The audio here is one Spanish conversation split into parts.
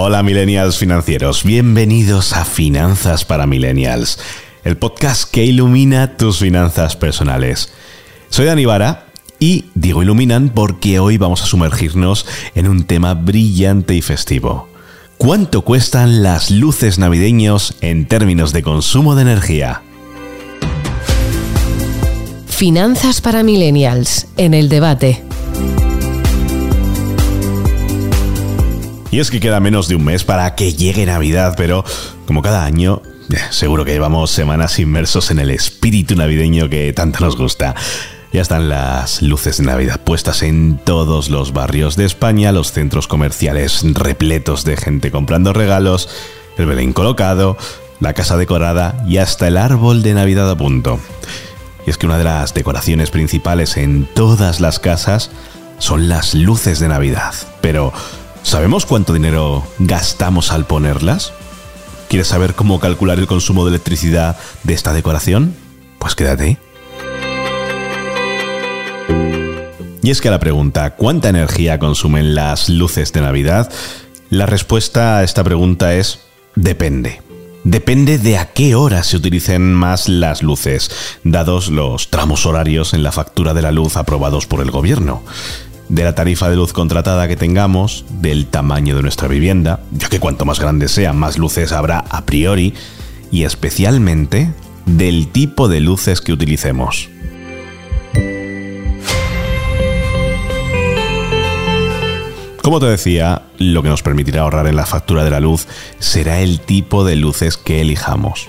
Hola millennials financieros, bienvenidos a Finanzas para Millennials, el podcast que ilumina tus finanzas personales. Soy Dani Vara y digo iluminan porque hoy vamos a sumergirnos en un tema brillante y festivo. ¿Cuánto cuestan las luces navideños en términos de consumo de energía? Finanzas para Millennials, en el debate. Y es que queda menos de un mes para que llegue Navidad, pero como cada año, eh, seguro que llevamos semanas inmersos en el espíritu navideño que tanto nos gusta. Ya están las luces de Navidad puestas en todos los barrios de España, los centros comerciales repletos de gente comprando regalos, el Belén colocado, la casa decorada y hasta el árbol de Navidad a punto. Y es que una de las decoraciones principales en todas las casas son las luces de Navidad. Pero, ¿sabemos cuánto dinero gastamos al ponerlas? ¿Quieres saber cómo calcular el consumo de electricidad de esta decoración? Pues quédate. Y es que a la pregunta ¿cuánta energía consumen las luces de Navidad? La respuesta a esta pregunta es depende. Depende de a qué hora se utilicen más las luces, dados los tramos horarios en la factura de la luz aprobados por el gobierno de la tarifa de luz contratada que tengamos, del tamaño de nuestra vivienda, ya que cuanto más grande sea, más luces habrá a priori, y especialmente del tipo de luces que utilicemos. Como te decía, lo que nos permitirá ahorrar en la factura de la luz será el tipo de luces que elijamos.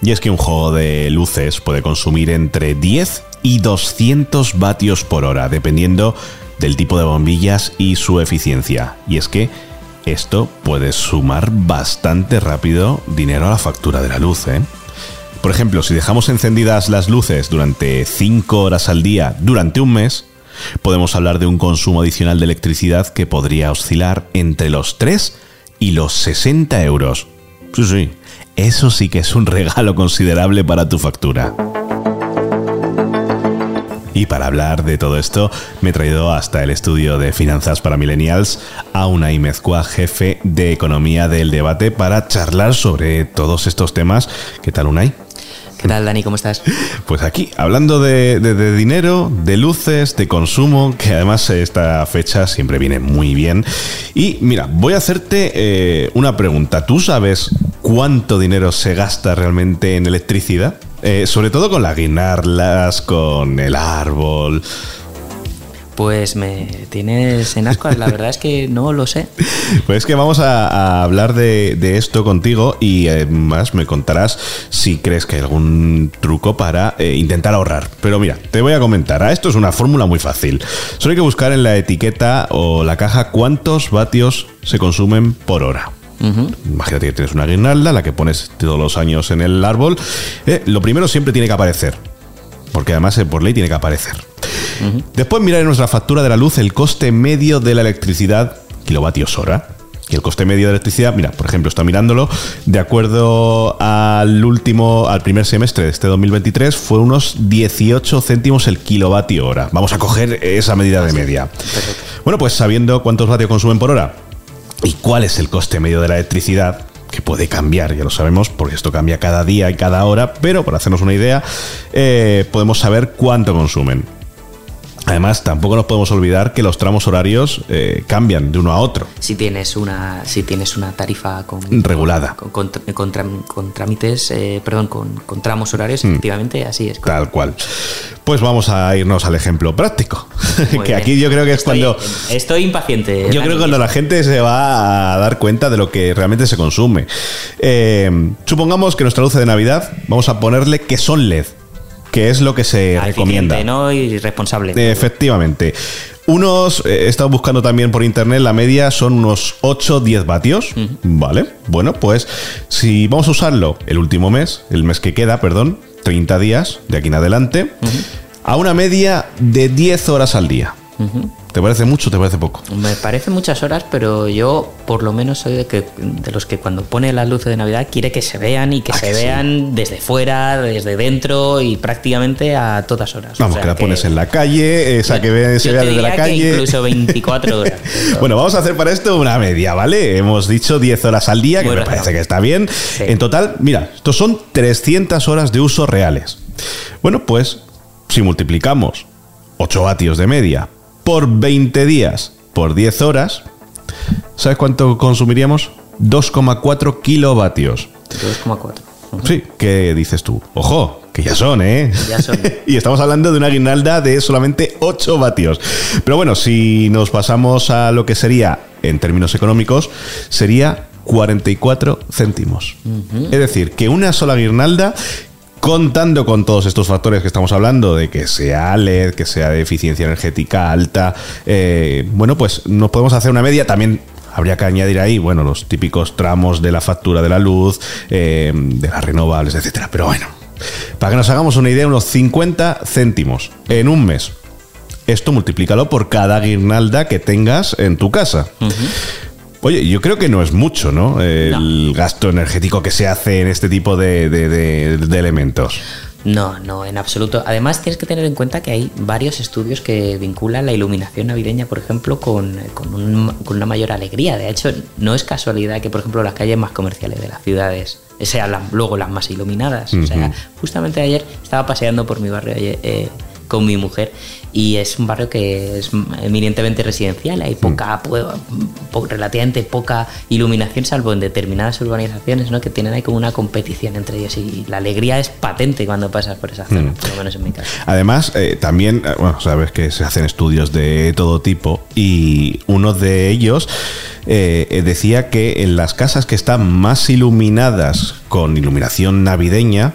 Y es que un juego de luces puede consumir entre 10 y 200 vatios por hora, dependiendo del tipo de bombillas y su eficiencia. Y es que esto puede sumar bastante rápido dinero a la factura de la luz. ¿eh? Por ejemplo, si dejamos encendidas las luces durante 5 horas al día durante un mes, podemos hablar de un consumo adicional de electricidad que podría oscilar entre los 3 y los 60 euros. Sí, sí, eso sí que es un regalo considerable para tu factura. Y para hablar de todo esto, me he traído hasta el estudio de finanzas para millennials a Unai Mezcua, jefe de economía del debate, para charlar sobre todos estos temas. ¿Qué tal, Unai? ¿Qué tal, Dani? ¿Cómo estás? Pues aquí, hablando de, dinero, de luces, de consumo, que además esta fecha siempre viene muy bien. Y mira, voy a hacerte eh, una pregunta. ¿Tú sabes cuánto dinero se gasta realmente en electricidad? Eh, sobre todo con las guinarlas, con el árbol. Pues me tienes en ascuas, la verdad es que no lo sé. Pues es que vamos a, hablar de, esto contigo y además me contarás si crees que hay algún truco para eh, intentar ahorrar. Pero mira, te voy a comentar, a esto es una fórmula muy fácil. Solo hay que buscar en la etiqueta o la caja cuántos vatios se consumen por hora. Imagínate que tienes una guirnalda, la que pones todos los años en el árbol. Eh, lo primero siempre tiene que aparecer, porque además eh, por ley tiene que aparecer. Después mirar en nuestra factura de la luz el coste medio de la electricidad kilovatios hora. Y el coste medio de electricidad, mira, por ejemplo, está mirándolo, de acuerdo al último, al primer semestre de este 2023, fue unos 18 céntimos el kilovatio hora. Vamos a coger esa medida de media. Bueno, pues sabiendo cuántos vatios consumen por hora y cuál es el coste medio de la electricidad, que puede cambiar, ya lo sabemos, porque esto cambia cada día y cada hora, pero para hacernos una idea, eh, podemos saber cuánto consumen. Además, tampoco nos podemos olvidar que los tramos horarios eh, cambian de uno a otro. Si tienes una, si tienes una tarifa regulada, con, trámites, eh, perdón, con, tramos horarios, mm. efectivamente, así es. Tal cual. Pues vamos a irnos al ejemplo práctico. que aquí yo creo que es cuando. Estoy impaciente. Yo creo que cuando la gente se va a dar cuenta de lo que realmente se consume. Eh, supongamos que nuestra luz de Navidad, vamos a ponerle que son LED que es lo que se recomienda. ¿no? Y responsable. Efectivamente. Unos, eh, he estado buscando también por internet, la media son unos 8-10 vatios. Vale, bueno, pues si vamos a usarlo el último mes, el mes que queda, perdón, 30 días de aquí en adelante, a una media de 10 horas al día. ¿Te parece mucho o te parece poco? Me parece muchas horas, pero yo por lo menos soy de, que, de los que cuando pone las luces de Navidad quiere que se vean y que ¿A se que sí? vean desde fuera, desde dentro y prácticamente a todas horas. Vamos, O sea que la pones en la calle, esa que ve- se yo vea desde la calle. incluso 24 horas. Bueno, vamos a hacer para esto una media, ¿vale? Hemos dicho 10 horas al día, que me parece que está bien. En total, mira, estos son 300 horas de uso reales. Bueno, pues si multiplicamos 8 vatios de media por 20 días por 10 horas, ¿sabes cuánto consumiríamos? 2,4 kilovatios. 2,4. Sí, ¿qué dices tú? Ojo, que ya son, ¿eh? Ya son. y estamos hablando de una guirnalda de solamente 8 vatios. Pero bueno, si nos pasamos a lo que sería, en términos económicos, sería 44 céntimos. Es decir, que una sola guirnalda, contando con todos estos factores que estamos hablando, de que sea LED, que sea de eficiencia energética alta, eh, bueno, pues nos podemos hacer una media también. Habría que añadir ahí, bueno, los típicos tramos de la factura de la luz, eh, de las renovables, etcétera. Pero bueno, para que nos hagamos una idea, unos 50 céntimos en un mes. Esto multiplícalo por cada guirnalda que tengas en tu casa. Oye, yo creo que no es mucho, ¿no? El gasto energético que se hace en este tipo de, de- de- de elementos. No, no, en absoluto. Además, tienes que tener en cuenta que hay varios estudios que vinculan la iluminación navideña, por ejemplo, con, con un- con una mayor alegría. De hecho, no es casualidad que, por ejemplo, las calles más comerciales de las ciudades sean las- luego las más iluminadas. O sea, justamente ayer estaba paseando por mi barrio eh, con mi mujer y es un barrio que es eminentemente residencial. Hay poca, po- po- relativamente poca iluminación, salvo en determinadas urbanizaciones, ¿no? que tienen ahí como una competición entre ellos y la alegría es patente cuando pasas por esa zona, por lo menos en mi caso. Además, eh, también, eh, bueno, sabes que se hacen estudios de todo tipo y uno de ellos eh, decía que en las casas que están más iluminadas con iluminación navideña,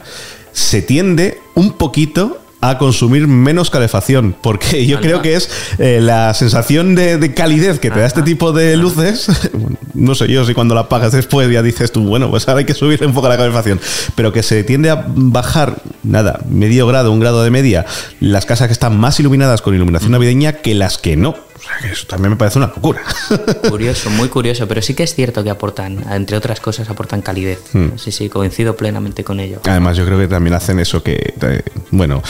se tiende un poquito a consumir menos calefacción, porque yo creo que es eh, la sensación de, de calidez que te da este tipo de luces. no sé yo si cuando la apagas después ya dices tú, bueno, pues ahora hay que subir un poco la calefacción, pero que se tiende a bajar, nada, medio grado, un grado de media, las casas que están más iluminadas con iluminación navideña que las que no. O sea, que eso también me parece una locura. Curioso, muy curioso, pero sí que es cierto que aportan, entre otras cosas, aportan calidez. Sí, sí, coincido plenamente con ello. Además, yo creo que también hacen eso que, eh, bueno,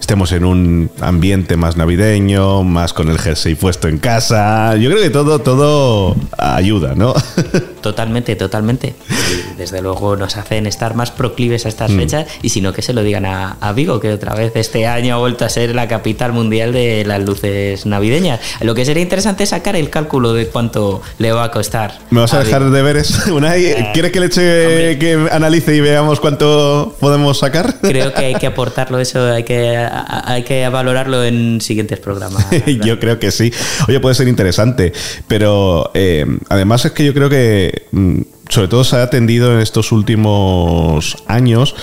estemos en un ambiente más navideño, más con el jersey puesto en casa. Yo creo que todo, todo ayuda, ¿no? Totalmente, totalmente. Y desde luego nos hacen estar más proclives a Mm. estas fechas y si no que se lo digan a, a Vigo, que otra vez este año ha vuelto a ser la capital mundial de las luces navideñas. Lo que sería interesante es sacar el cálculo de cuánto le va a costar. ¿Me vas a a dejar Vigo. deberes? Unai, Eh, ¿quieres que le eche, que analice y veamos cuánto podemos sacar? Creo que hay que aportarlo eso, hay que, hay que valorarlo en siguientes programas. yo creo que sí. Oye, puede ser interesante, pero eh, además es que yo creo que mm, sobre todo se ha atendido en estos últimos años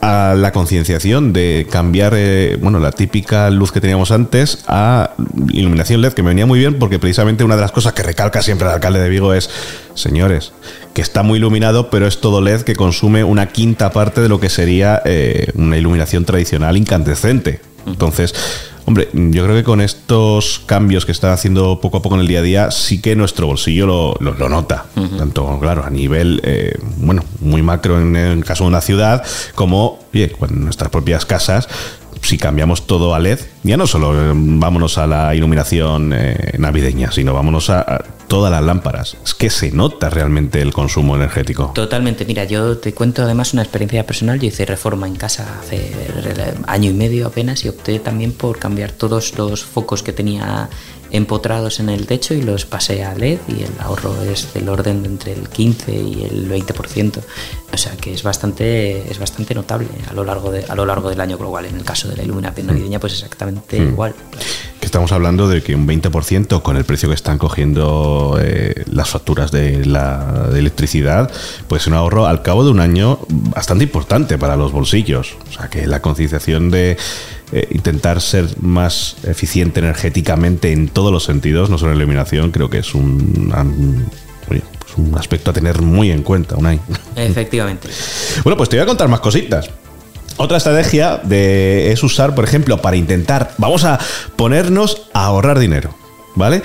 a la concienciación de cambiar, eh, bueno, la típica luz que teníamos antes a iluminación LED, que me venía muy bien porque precisamente una de las cosas que recalca siempre el alcalde de Vigo es, señores, que está muy iluminado, pero es todo LED que consume una quinta parte de lo que sería eh, una iluminación tradicional incandescente. Entonces, hombre, yo creo que con estos cambios que están haciendo poco a poco en el día a día, sí que nuestro bolsillo lo, lo- lo nota. Tanto, claro, a nivel, eh, bueno, muy macro en el caso de una ciudad, como, oye, con nuestras propias casas, si cambiamos todo a LED, ya no solo eh, vámonos a la iluminación eh, navideña, sino vámonos a, a todas las lámparas. Es que se nota realmente el consumo energético. Totalmente, mira, yo te cuento además una experiencia personal. Yo hice reforma en casa hace año y medio apenas y opté también por cambiar todos los focos que tenía empotrados en el techo y los pasé a LED y el ahorro es del orden de entre el 15 y el 20%. O sea que es bastante, es bastante notable a lo, largo de, a lo largo del año global. En el caso de la iluminación navideña, pues exactamente igual. Estamos hablando de que un 20% con el precio que están cogiendo eh, las facturas de la de electricidad, pues un ahorro al cabo de un año bastante importante para los bolsillos. O sea que la concienciación de eh, intentar ser más eficiente energéticamente en todos los sentidos, no solo en la iluminación, creo que es un, un aspecto a tener muy en cuenta, Unai. Efectivamente. Bueno, pues te voy a contar más cositas. Otra estrategia es usar, por ejemplo, para intentar, vamos a ponernos a ahorrar dinero. ¿vale?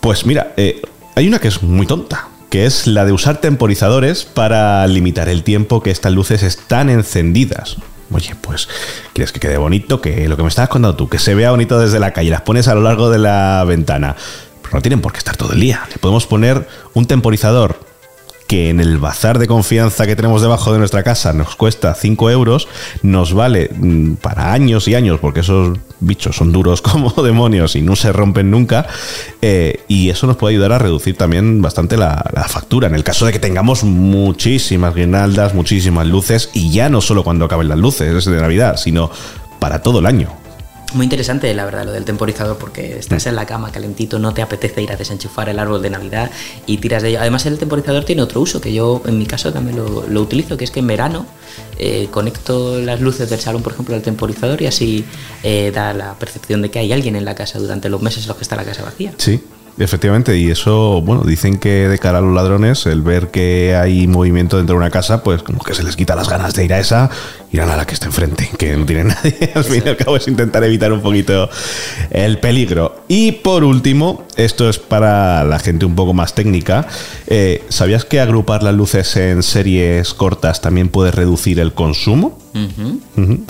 Pues mira, eh, hay una que es muy tonta, que es la de usar temporizadores para limitar el tiempo que estas luces están encendidas. Oye, pues quieres que quede bonito, que lo que me estabas contando tú, que se vea bonito desde la calle, las pones a lo largo de la ventana. Pero no tienen por qué estar todo el día. Le podemos poner un temporizador que en el bazar de confianza que tenemos debajo de nuestra casa nos cuesta 5 euros, nos vale mm, para años y años, porque esos bichos son duros como demonios y no se rompen nunca, eh, y eso nos puede ayudar a reducir también bastante la, la factura, en el caso de que tengamos muchísimas guirnaldas, muchísimas luces, y ya no solo cuando acaben las luces de Navidad, sino para todo el año. Muy interesante, la verdad, lo del temporizador, porque estás en la cama calentito, no te apetece ir a desenchufar el árbol de Navidad y tiras de ello. Además, el temporizador tiene otro uso, que yo en mi caso también lo, lo utilizo, que es que en verano eh, conecto las luces del salón, por ejemplo, al temporizador y así eh, da la percepción de que hay alguien en la casa durante los meses en los que está la casa vacía. Sí, Efectivamente, y eso, bueno, dicen que de cara a los ladrones, el ver que hay movimiento dentro de una casa, pues como que se les quita las ganas de ir a esa, irán a la que está enfrente, que no tiene nadie. Al fin y al cabo es intentar evitar un poquito el peligro. Y por último, esto es para la gente un poco más técnica, eh, ¿sabías que agrupar las luces en series cortas también puede reducir el consumo?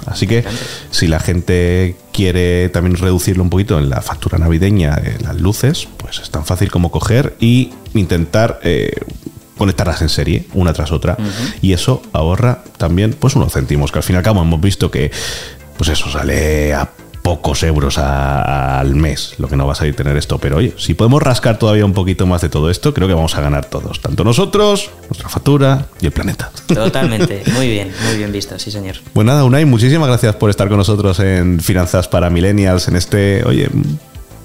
Así que si la gente quiere también reducirlo un poquito en la factura navideña de las luces, pues es tan fácil como coger y intentar eh, conectarlas en serie, una tras otra. Y eso ahorra también pues unos céntimos, que al fin y al cabo hemos visto que pues eso sale a pocos euros a- al mes, lo que no va a salir tener esto. Pero oye, si podemos rascar todavía un poquito más de todo esto, creo que vamos a ganar todos. Tanto nosotros, nuestra factura y el planeta. Totalmente, muy bien, muy bien visto, sí señor. Pues nada, Unai, muchísimas gracias por estar con nosotros en Finanzas para Millennials, en este, oye,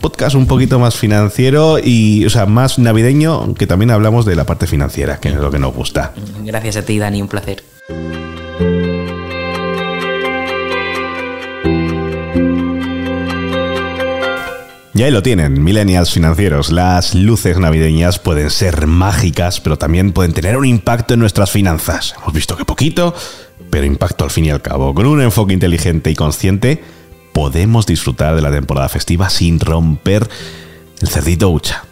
podcast un poquito más financiero y, o sea, más navideño, aunque también hablamos de la parte financiera, que es lo que nos gusta. Gracias a ti, Dani, un placer. Y ahí lo tienen, millennials financieros. Las luces navideñas pueden ser mágicas, pero también pueden tener un impacto en nuestras finanzas. Hemos visto que poquito, pero impacto al fin y al cabo. Con un enfoque inteligente y consciente, podemos disfrutar de la temporada festiva sin romper el cerdito hucha.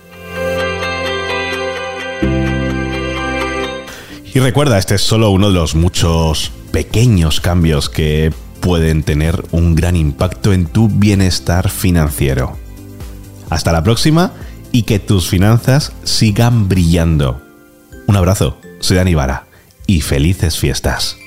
Y recuerda, este es solo uno de los muchos pequeños cambios que pueden tener un gran impacto en tu bienestar financiero. Hasta la próxima y que tus finanzas sigan brillando. Un abrazo, soy Dani Vara y felices fiestas.